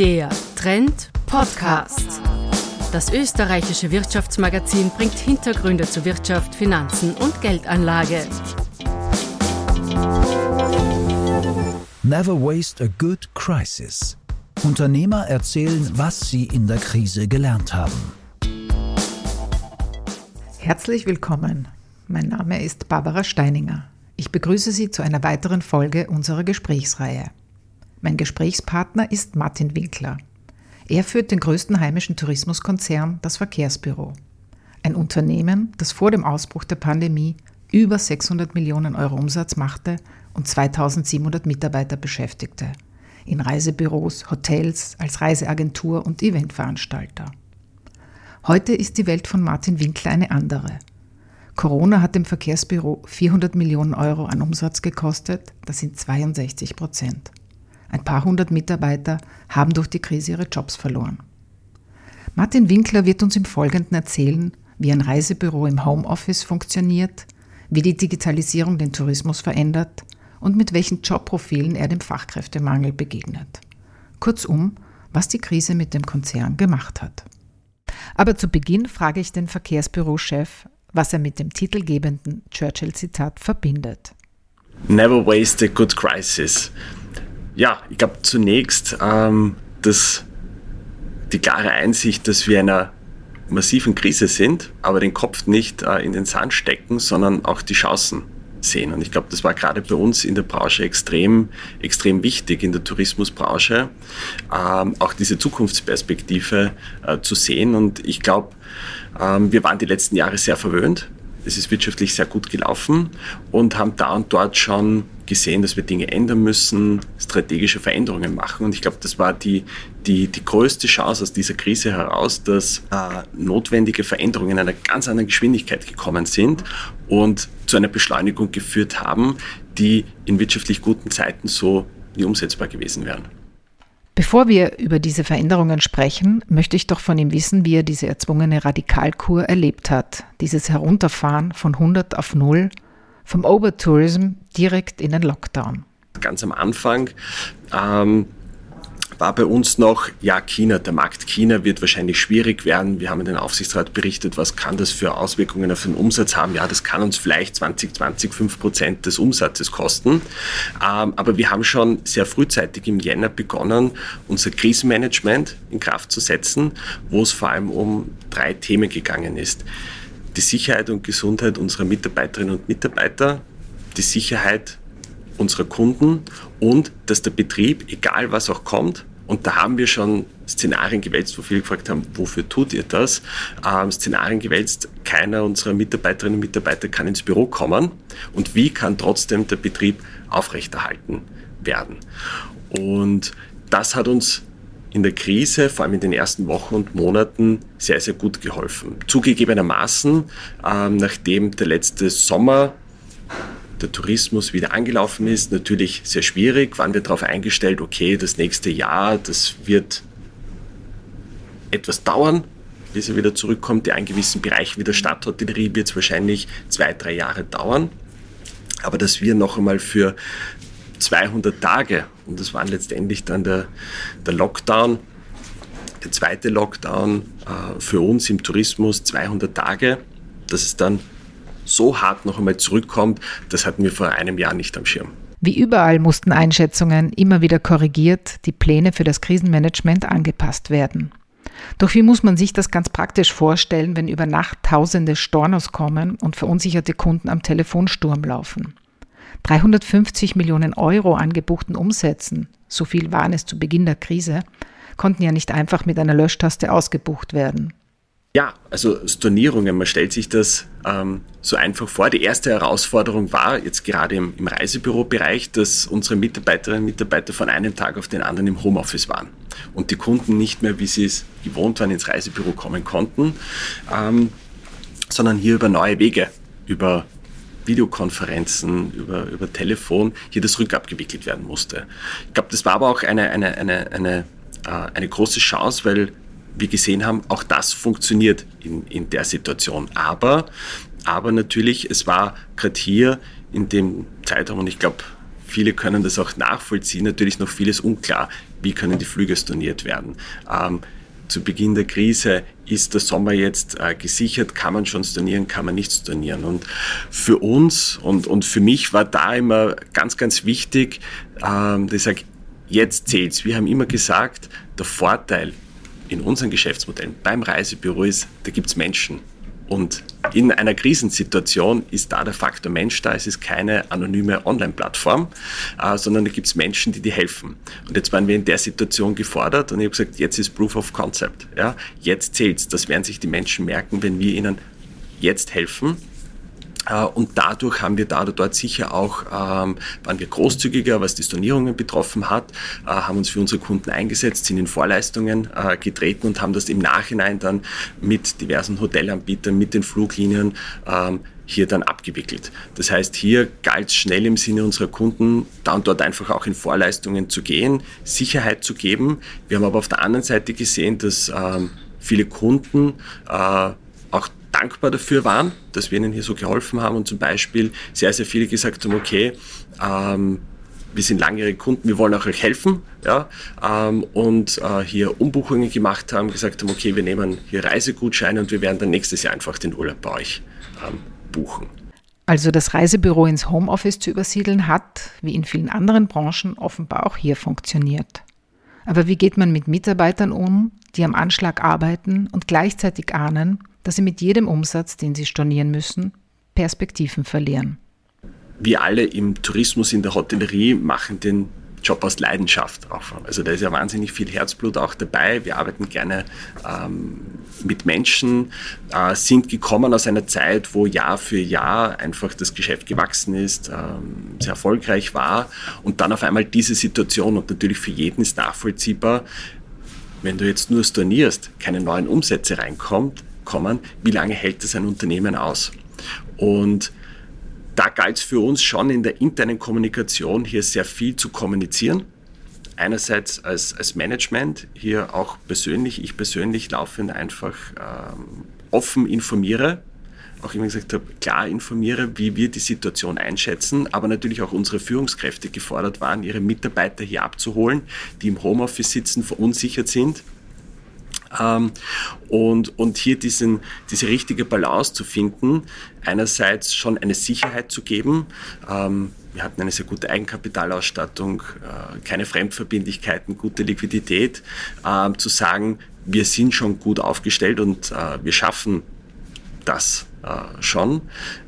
Der Trend Podcast. Das österreichische Wirtschaftsmagazin bringt Hintergründe zu Wirtschaft, Finanzen und Geldanlage. Never waste a good crisis. Unternehmer erzählen, was sie in der Krise gelernt haben. Herzlich willkommen. Mein Name ist Barbara Steininger. Ich begrüße Sie zu einer weiteren Folge unserer Gesprächsreihe. Mein Gesprächspartner ist Martin Winkler. Er führt den größten heimischen Tourismuskonzern, das Verkehrsbüro. Ein Unternehmen, das vor dem Ausbruch der Pandemie über 600 Millionen Euro Umsatz machte und 2700 Mitarbeiter beschäftigte. In Reisebüros, Hotels, als Reiseagentur und Eventveranstalter. Heute ist die Welt von Martin Winkler eine andere. Corona hat dem Verkehrsbüro 400 Millionen Euro an Umsatz gekostet, das sind 62 Prozent. Ein paar hundert Mitarbeiter haben durch die Krise ihre Jobs verloren. Martin Winkler wird uns im Folgenden erzählen, wie ein Reisebüro im Homeoffice funktioniert, wie die Digitalisierung den Tourismus verändert und mit welchen Jobprofilen er dem Fachkräftemangel begegnet. Kurzum, was die Krise mit dem Konzern gemacht hat. Aber zu Beginn frage ich den Verkehrsbürochef, was er mit dem titelgebenden Churchill-Zitat verbindet. Never waste a good crisis. Ja, ich glaube zunächst ähm, dass die klare Einsicht, dass wir in einer massiven Krise sind, aber den Kopf nicht äh, in den Sand stecken, sondern auch die Chancen sehen. Und ich glaube, das war gerade bei uns in der Branche extrem, extrem wichtig, in der Tourismusbranche, ähm, auch diese Zukunftsperspektive äh, zu sehen. Und ich glaube, ähm, wir waren die letzten Jahre sehr verwöhnt. Es ist wirtschaftlich sehr gut gelaufen und haben da und dort schon gesehen, dass wir Dinge ändern müssen, strategische Veränderungen machen. Und ich glaube, das war die, die, die größte Chance aus dieser Krise heraus, dass äh, notwendige Veränderungen in einer ganz anderen Geschwindigkeit gekommen sind und zu einer Beschleunigung geführt haben, die in wirtschaftlich guten Zeiten so nie umsetzbar gewesen wären. Bevor wir über diese Veränderungen sprechen, möchte ich doch von ihm wissen, wie er diese erzwungene Radikalkur erlebt hat. Dieses Herunterfahren von 100 auf 0, vom Overtourism direkt in den Lockdown. Ganz am Anfang ähm, war bei uns noch, ja, China, der Markt China wird wahrscheinlich schwierig werden. Wir haben in den Aufsichtsrat berichtet, was kann das für Auswirkungen auf den Umsatz haben. Ja, das kann uns vielleicht 2020 5 Prozent des Umsatzes kosten. Ähm, aber wir haben schon sehr frühzeitig im Jänner begonnen, unser Krisenmanagement in Kraft zu setzen, wo es vor allem um drei Themen gegangen ist. Die Sicherheit und Gesundheit unserer Mitarbeiterinnen und Mitarbeiter, die Sicherheit unserer Kunden und dass der Betrieb, egal was auch kommt, und da haben wir schon Szenarien gewälzt, wo viele gefragt haben, wofür tut ihr das? Ähm, Szenarien gewälzt, keiner unserer Mitarbeiterinnen und Mitarbeiter kann ins Büro kommen. Und wie kann trotzdem der Betrieb aufrechterhalten werden? Und das hat uns in der Krise, vor allem in den ersten Wochen und Monaten, sehr, sehr gut geholfen. Zugegebenermaßen, ähm, nachdem der letzte Sommer der Tourismus wieder angelaufen ist, natürlich sehr schwierig. Waren wir darauf eingestellt, okay, das nächste Jahr, das wird etwas dauern, bis er wieder zurückkommt. Der einen gewissen Bereich wie der Stadthotellerie wird es wahrscheinlich zwei, drei Jahre dauern. Aber dass wir noch einmal für 200 Tage, und das waren letztendlich dann der, der Lockdown, der zweite Lockdown äh, für uns im Tourismus, 200 Tage, dass es dann so hart noch einmal zurückkommt, das hatten wir vor einem Jahr nicht am Schirm. Wie überall mussten Einschätzungen immer wieder korrigiert, die Pläne für das Krisenmanagement angepasst werden. Doch wie muss man sich das ganz praktisch vorstellen, wenn über Nacht tausende Stornos kommen und verunsicherte Kunden am Telefonsturm laufen? 350 Millionen Euro an gebuchten Umsätzen, so viel waren es zu Beginn der Krise, konnten ja nicht einfach mit einer Löschtaste ausgebucht werden. Ja, also Stornierungen, man stellt sich das ähm, so einfach vor. Die erste Herausforderung war jetzt gerade im, im Reisebürobereich, dass unsere Mitarbeiterinnen und Mitarbeiter von einem Tag auf den anderen im Homeoffice waren und die Kunden nicht mehr, wie sie es gewohnt waren, ins Reisebüro kommen konnten, ähm, sondern hier über neue Wege, über Videokonferenzen, über, über Telefon, hier das rückabgewickelt werden musste. Ich glaube, das war aber auch eine, eine, eine, eine, äh, eine große Chance, weil wir gesehen haben, auch das funktioniert in, in der Situation. Aber, aber natürlich, es war gerade hier in dem Zeitraum, und ich glaube, viele können das auch nachvollziehen, natürlich noch vieles unklar. wie können die Flüge storniert werden. Ähm, zu Beginn der Krise ist der Sommer jetzt äh, gesichert, kann man schon stornieren, kann man nicht stornieren. Und für uns und, und für mich war da immer ganz, ganz wichtig, ähm, dass ich sage, jetzt zählt's. Wir haben immer gesagt, der Vorteil in unseren Geschäftsmodellen beim Reisebüro ist, da gibt's Menschen. Und in einer Krisensituation ist da der Faktor Mensch da. Es ist keine anonyme Online-Plattform, äh, sondern da gibt es Menschen, die dir helfen. Und jetzt waren wir in der Situation gefordert und ich habe gesagt, jetzt ist Proof of Concept. Ja? Jetzt zählt's. Das werden sich die Menschen merken, wenn wir ihnen jetzt helfen und dadurch haben wir da oder dort sicher auch, ähm, waren wir großzügiger, was die Stornierungen betroffen hat, äh, haben uns für unsere Kunden eingesetzt, sind in Vorleistungen äh, getreten und haben das im Nachhinein dann mit diversen Hotelanbietern, mit den Fluglinien ähm, hier dann abgewickelt. Das heißt, hier galt es schnell im Sinne unserer Kunden, da und dort einfach auch in Vorleistungen zu gehen, Sicherheit zu geben. Wir haben aber auf der anderen Seite gesehen, dass ähm, viele Kunden äh, auch dankbar dafür waren, dass wir ihnen hier so geholfen haben und zum Beispiel sehr, sehr viele gesagt haben, okay, ähm, wir sind langjährige Kunden, wir wollen auch euch helfen, ja, ähm, und äh, hier Umbuchungen gemacht haben, gesagt haben, okay, wir nehmen hier Reisegutscheine und wir werden dann nächstes Jahr einfach den Urlaub bei euch ähm, buchen. Also das Reisebüro ins Homeoffice zu übersiedeln hat, wie in vielen anderen Branchen, offenbar auch hier funktioniert. Aber wie geht man mit Mitarbeitern um, die am Anschlag arbeiten und gleichzeitig ahnen, dass sie mit jedem Umsatz, den sie stornieren müssen, Perspektiven verlieren. Wir alle im Tourismus, in der Hotellerie machen den Job aus Leidenschaft auch. Also da ist ja wahnsinnig viel Herzblut auch dabei. Wir arbeiten gerne ähm, mit Menschen, äh, sind gekommen aus einer Zeit, wo Jahr für Jahr einfach das Geschäft gewachsen ist, ähm, sehr erfolgreich war und dann auf einmal diese Situation und natürlich für jeden ist nachvollziehbar, wenn du jetzt nur stornierst, keine neuen Umsätze reinkommt, kommen, wie lange hält das ein Unternehmen aus? Und da galt es für uns schon in der internen Kommunikation hier sehr viel zu kommunizieren. Einerseits als, als Management, hier auch persönlich, ich persönlich laufend einfach ähm, offen informiere, auch immer gesagt habe, klar informiere, wie wir die Situation einschätzen, aber natürlich auch unsere Führungskräfte gefordert waren, ihre Mitarbeiter hier abzuholen, die im Homeoffice sitzen, verunsichert sind ähm, und, und hier diesen, diese richtige Balance zu finden, einerseits schon eine Sicherheit zu geben. Ähm, wir hatten eine sehr gute Eigenkapitalausstattung, äh, keine Fremdverbindlichkeiten, gute Liquidität, äh, zu sagen, wir sind schon gut aufgestellt und äh, wir schaffen das äh, schon.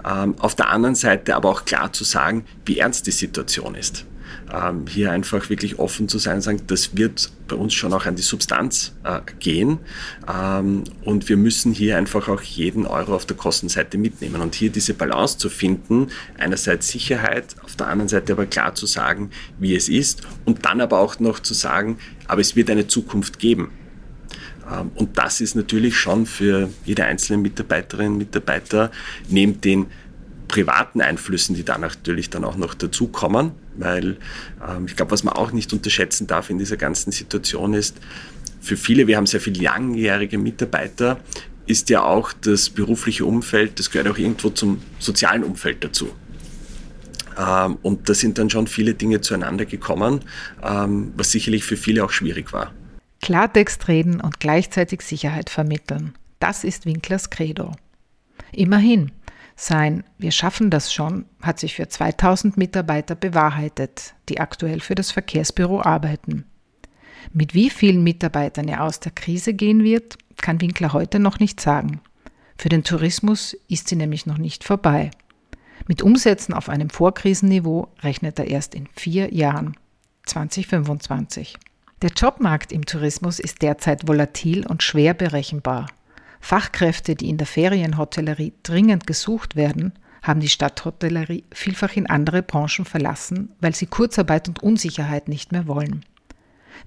Ähm, auf der anderen Seite aber auch klar zu sagen, wie ernst die Situation ist ähm, hier einfach wirklich offen zu sein sagen, das wird bei uns schon auch an die Substanz äh, gehen ähm, und wir müssen hier einfach auch jeden Euro auf der Kostenseite mitnehmen und hier diese Balance zu finden, einerseits Sicherheit, auf der anderen Seite aber klar zu sagen, wie es ist und dann aber auch noch zu sagen, aber es wird eine Zukunft geben. Ähm, und das ist natürlich schon für jede einzelne Mitarbeiterin, Mitarbeiter neben den privaten Einflüssen, die da natürlich dann auch noch dazukommen, weil ähm, ich glaube, was man auch nicht unterschätzen darf in dieser ganzen Situation ist, für viele, wir haben sehr viele langjährige Mitarbeiter, ist ja auch das berufliche Umfeld, das gehört auch irgendwo zum sozialen Umfeld dazu. Ähm, und da sind dann schon viele Dinge zueinander gekommen, ähm, was sicherlich für viele auch schwierig war. Klartext reden und gleichzeitig Sicherheit vermitteln. Das ist Winklers Credo. Immerhin, sein Wir schaffen das schon hat sich für 2000 Mitarbeiter bewahrheitet, die aktuell für das Verkehrsbüro arbeiten. Mit wie vielen Mitarbeitern er aus der Krise gehen wird, kann Winkler heute noch nicht sagen. Für den Tourismus ist sie nämlich noch nicht vorbei. Mit Umsätzen auf einem Vorkrisenniveau rechnet er erst in vier Jahren, 2025. Der Jobmarkt im Tourismus ist derzeit volatil und schwer berechenbar. Fachkräfte, die in der Ferienhotellerie dringend gesucht werden, haben die Stadthotellerie vielfach in andere Branchen verlassen, weil sie Kurzarbeit und Unsicherheit nicht mehr wollen.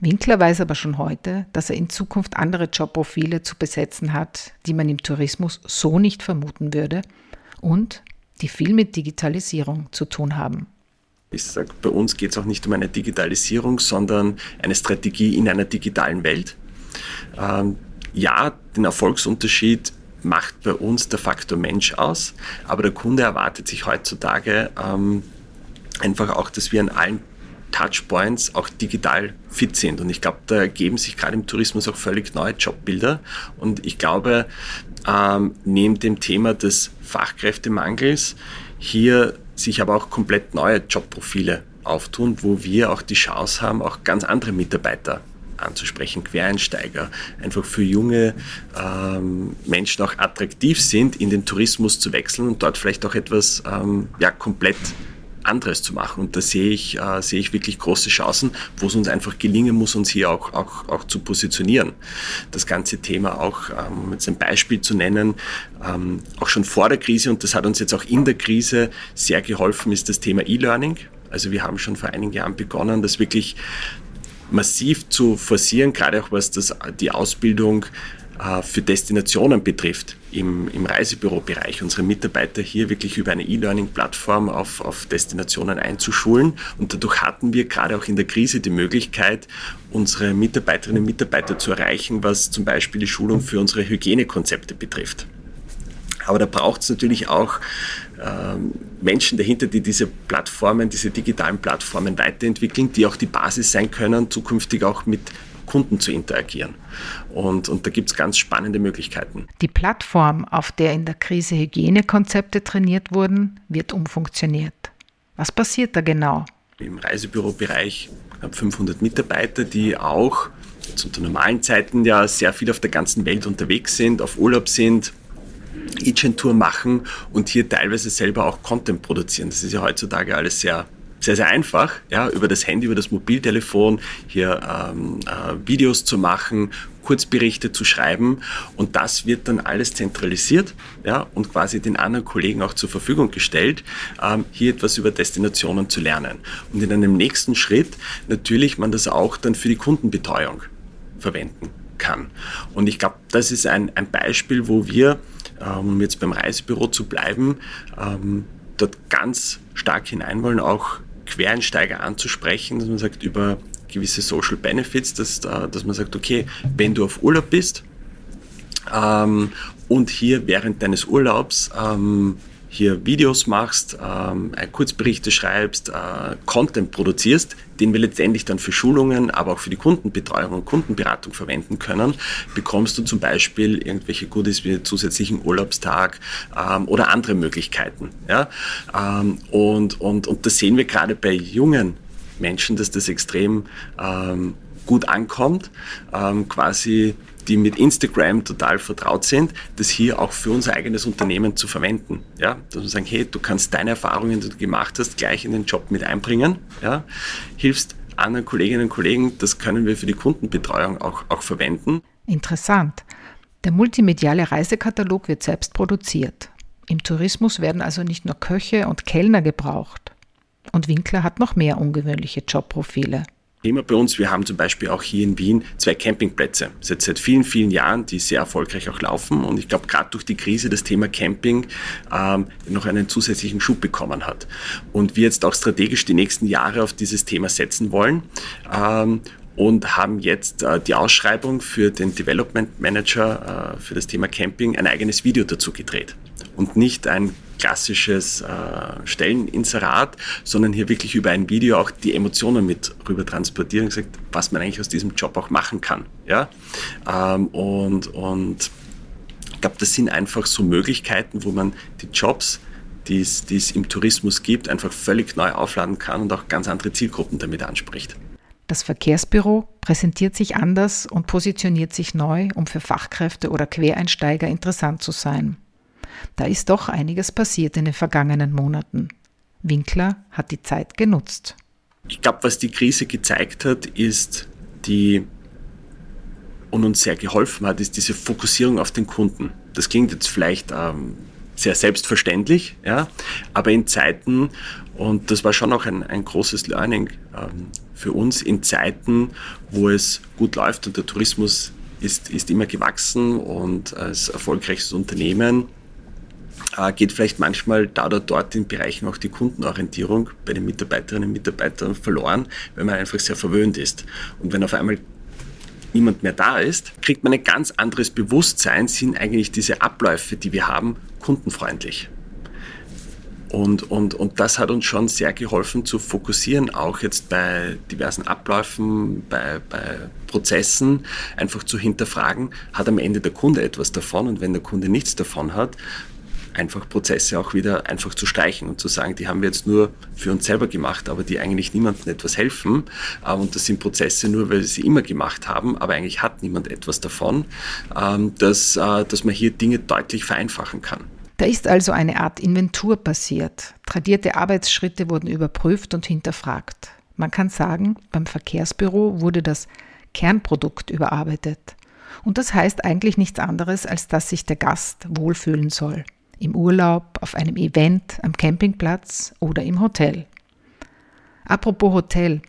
Winkler weiß aber schon heute, dass er in Zukunft andere Jobprofile zu besetzen hat, die man im Tourismus so nicht vermuten würde und die viel mit Digitalisierung zu tun haben. Ich sage, bei uns geht es auch nicht um eine Digitalisierung, sondern eine Strategie in einer digitalen Welt. Ähm, ja, den Erfolgsunterschied macht bei uns der Faktor Mensch aus, aber der Kunde erwartet sich heutzutage ähm, einfach auch, dass wir an allen Touchpoints auch digital fit sind. Und ich glaube, da ergeben sich gerade im Tourismus auch völlig neue Jobbilder. Und ich glaube, ähm, neben dem Thema des Fachkräftemangels hier sich aber auch komplett neue Jobprofile auftun, wo wir auch die Chance haben, auch ganz andere Mitarbeiter anzusprechen, Quereinsteiger, einfach für junge ähm, Menschen auch attraktiv sind, in den Tourismus zu wechseln und dort vielleicht auch etwas ähm, ja, komplett anderes zu machen. Und da sehe ich, äh, sehe ich wirklich große Chancen, wo es uns einfach gelingen muss, uns hier auch, auch, auch zu positionieren. Das ganze Thema auch, ähm, jetzt ein Beispiel zu nennen, ähm, auch schon vor der Krise, und das hat uns jetzt auch in der Krise sehr geholfen, ist das Thema E-Learning. Also wir haben schon vor einigen Jahren begonnen, das wirklich massiv zu forcieren, gerade auch was das, die Ausbildung äh, für Destinationen betrifft im, im Reisebürobereich, unsere Mitarbeiter hier wirklich über eine E-Learning-Plattform auf, auf Destinationen einzuschulen. Und dadurch hatten wir gerade auch in der Krise die Möglichkeit, unsere Mitarbeiterinnen und Mitarbeiter zu erreichen, was zum Beispiel die Schulung für unsere Hygienekonzepte betrifft. Aber da braucht es natürlich auch Menschen dahinter, die diese Plattformen, diese digitalen Plattformen weiterentwickeln, die auch die Basis sein können, zukünftig auch mit Kunden zu interagieren. Und, und da gibt es ganz spannende Möglichkeiten. Die Plattform, auf der in der Krise Hygienekonzepte trainiert wurden, wird umfunktioniert. Was passiert da genau? Im Reisebürobereich habe 500 Mitarbeiter, die auch zu normalen Zeiten ja sehr viel auf der ganzen Welt unterwegs sind, auf Urlaub sind, Agent-Tour machen und hier teilweise selber auch Content produzieren. Das ist ja heutzutage alles sehr sehr, sehr einfach, ja, über das Handy, über das Mobiltelefon hier ähm, äh, Videos zu machen, Kurzberichte zu schreiben und das wird dann alles zentralisiert ja, und quasi den anderen Kollegen auch zur Verfügung gestellt, ähm, hier etwas über Destinationen zu lernen. Und in einem nächsten Schritt natürlich man das auch dann für die Kundenbetreuung verwenden kann. Und ich glaube, das ist ein, ein Beispiel, wo wir um jetzt beim Reisebüro zu bleiben, ähm, dort ganz stark hinein wollen, auch Quereinsteiger anzusprechen, dass man sagt, über gewisse Social Benefits, dass, äh, dass man sagt, okay, wenn du auf Urlaub bist ähm, und hier während deines Urlaubs ähm, hier Videos machst, ähm, Kurzberichte schreibst, äh, Content produzierst, den wir letztendlich dann für Schulungen, aber auch für die Kundenbetreuung und Kundenberatung verwenden können, bekommst du zum Beispiel irgendwelche Goodies wie zusätzlichen Urlaubstag ähm, oder andere Möglichkeiten. Ja? Ähm, und, und, und das sehen wir gerade bei jungen Menschen, dass das extrem ähm, gut ankommt, ähm, quasi die mit Instagram total vertraut sind, das hier auch für unser eigenes Unternehmen zu verwenden. Ja, dass wir sagen, hey, du kannst deine Erfahrungen, die du gemacht hast, gleich in den Job mit einbringen. Ja, hilfst anderen Kolleginnen und Kollegen, das können wir für die Kundenbetreuung auch, auch verwenden. Interessant. Der multimediale Reisekatalog wird selbst produziert. Im Tourismus werden also nicht nur Köche und Kellner gebraucht. Und Winkler hat noch mehr ungewöhnliche Jobprofile. Thema bei uns. Wir haben zum Beispiel auch hier in Wien zwei Campingplätze seit, seit vielen, vielen Jahren, die sehr erfolgreich auch laufen. Und ich glaube, gerade durch die Krise das Thema Camping ähm, noch einen zusätzlichen Schub bekommen hat. Und wir jetzt auch strategisch die nächsten Jahre auf dieses Thema setzen wollen. Ähm, und haben jetzt äh, die Ausschreibung für den Development Manager äh, für das Thema Camping ein eigenes Video dazu gedreht und nicht ein klassisches äh, Stelleninserat, sondern hier wirklich über ein Video auch die Emotionen mit rüber transportieren und gesagt, was man eigentlich aus diesem Job auch machen kann. Ja? Ähm, und, und ich glaube, das sind einfach so Möglichkeiten, wo man die Jobs, die es, im Tourismus gibt, einfach völlig neu aufladen kann und auch ganz andere Zielgruppen damit anspricht. Das Verkehrsbüro präsentiert sich anders und positioniert sich neu, um für Fachkräfte oder Quereinsteiger interessant zu sein. Da ist doch einiges passiert in den vergangenen Monaten. Winkler hat die Zeit genutzt. Ich glaube, was die Krise gezeigt hat, ist die und uns sehr geholfen hat, ist diese Fokussierung auf den Kunden. Das klingt jetzt vielleicht ähm, sehr selbstverständlich, ja, aber in Zeiten, und das war schon auch ein, ein großes Learning ähm, für uns, in Zeiten, wo es gut läuft und der Tourismus ist, ist immer gewachsen und als erfolgreiches Unternehmen äh, geht vielleicht manchmal da oder dort in Bereichen auch die Kundenorientierung bei den Mitarbeiterinnen und Mitarbeitern verloren, weil man einfach sehr verwöhnt ist. Und wenn auf einmal niemand mehr da ist, kriegt man ein ganz anderes Bewusstsein, sind eigentlich diese Abläufe, die wir haben, kundenfreundlich. Und, und, und das hat uns schon sehr geholfen zu fokussieren, auch jetzt bei diversen Abläufen, bei, bei Prozessen, einfach zu hinterfragen, hat am Ende der Kunde etwas davon und wenn der Kunde nichts davon hat, einfach Prozesse auch wieder einfach zu streichen und zu sagen, die haben wir jetzt nur für uns selber gemacht, aber die eigentlich niemandem etwas helfen. Ähm, und das sind Prozesse nur, weil wir sie immer gemacht haben, aber eigentlich hat niemand etwas davon, ähm, dass, äh, dass man hier Dinge deutlich vereinfachen kann. Da ist also eine Art Inventur passiert. Tradierte Arbeitsschritte wurden überprüft und hinterfragt. Man kann sagen, beim Verkehrsbüro wurde das Kernprodukt überarbeitet. Und das heißt eigentlich nichts anderes, als dass sich der Gast wohlfühlen soll im Urlaub, auf einem Event, am Campingplatz oder im Hotel. Apropos Hotel,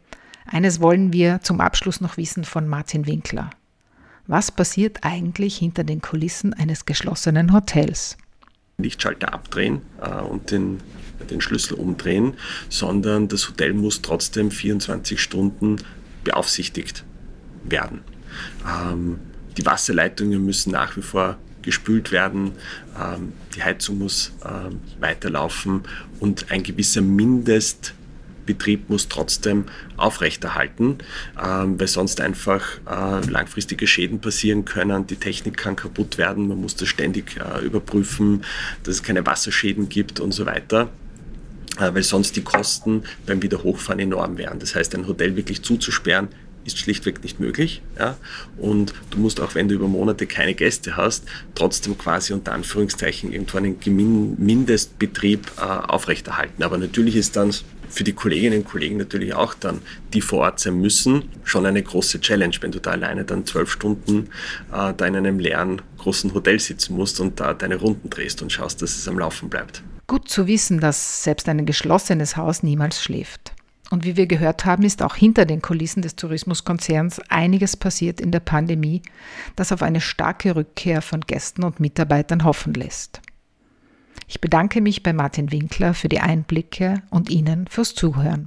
eines wollen wir zum Abschluss noch wissen von Martin Winkler. Was passiert eigentlich hinter den Kulissen eines geschlossenen Hotels? Lichtschalter abdrehen äh, und den, den Schlüssel umdrehen, sondern das Hotel muss trotzdem 24 Stunden beaufsichtigt werden. Ähm, die Wasserleitungen müssen nach wie vor gespült werden, ähm, die Heizung muss ähm, weiterlaufen und ein gewisser Mindestbetrieb muss trotzdem aufrechterhalten, ähm, weil sonst einfach äh, langfristige Schäden passieren können. Die Technik kann kaputt werden, man muss das ständig äh, überprüfen, dass es keine Wasserschäden gibt und so weiter äh, weil sonst die Kosten beim Wiederhochfahren enorm wären. Das heißt, ein Hotel wirklich zuzusperren, ist schlichtweg nicht möglich. Ja? Und du musst auch, wenn du über Monate keine Gäste hast, trotzdem quasi unter Anführungszeichen irgendwann einen Mindestbetrieb äh, aufrechterhalten. Aber natürlich ist dann für die Kolleginnen und Kollegen natürlich auch dann, die vor Ort sein müssen, schon eine große Challenge, wenn du da alleine dann zwölf Stunden äh, da in einem leeren großen Hotel sitzen musst und da deine Runden drehst und schaust, dass es am Laufen bleibt. Gut zu wissen, dass selbst ein geschlossenes Haus niemals schläft. Und wie wir gehört haben, ist auch hinter den Kulissen des Tourismuskonzerns einiges passiert in der Pandemie, das auf eine starke Rückkehr von Gästen und Mitarbeitern hoffen lässt. Ich bedanke mich bei Martin Winkler für die Einblicke und Ihnen fürs Zuhören.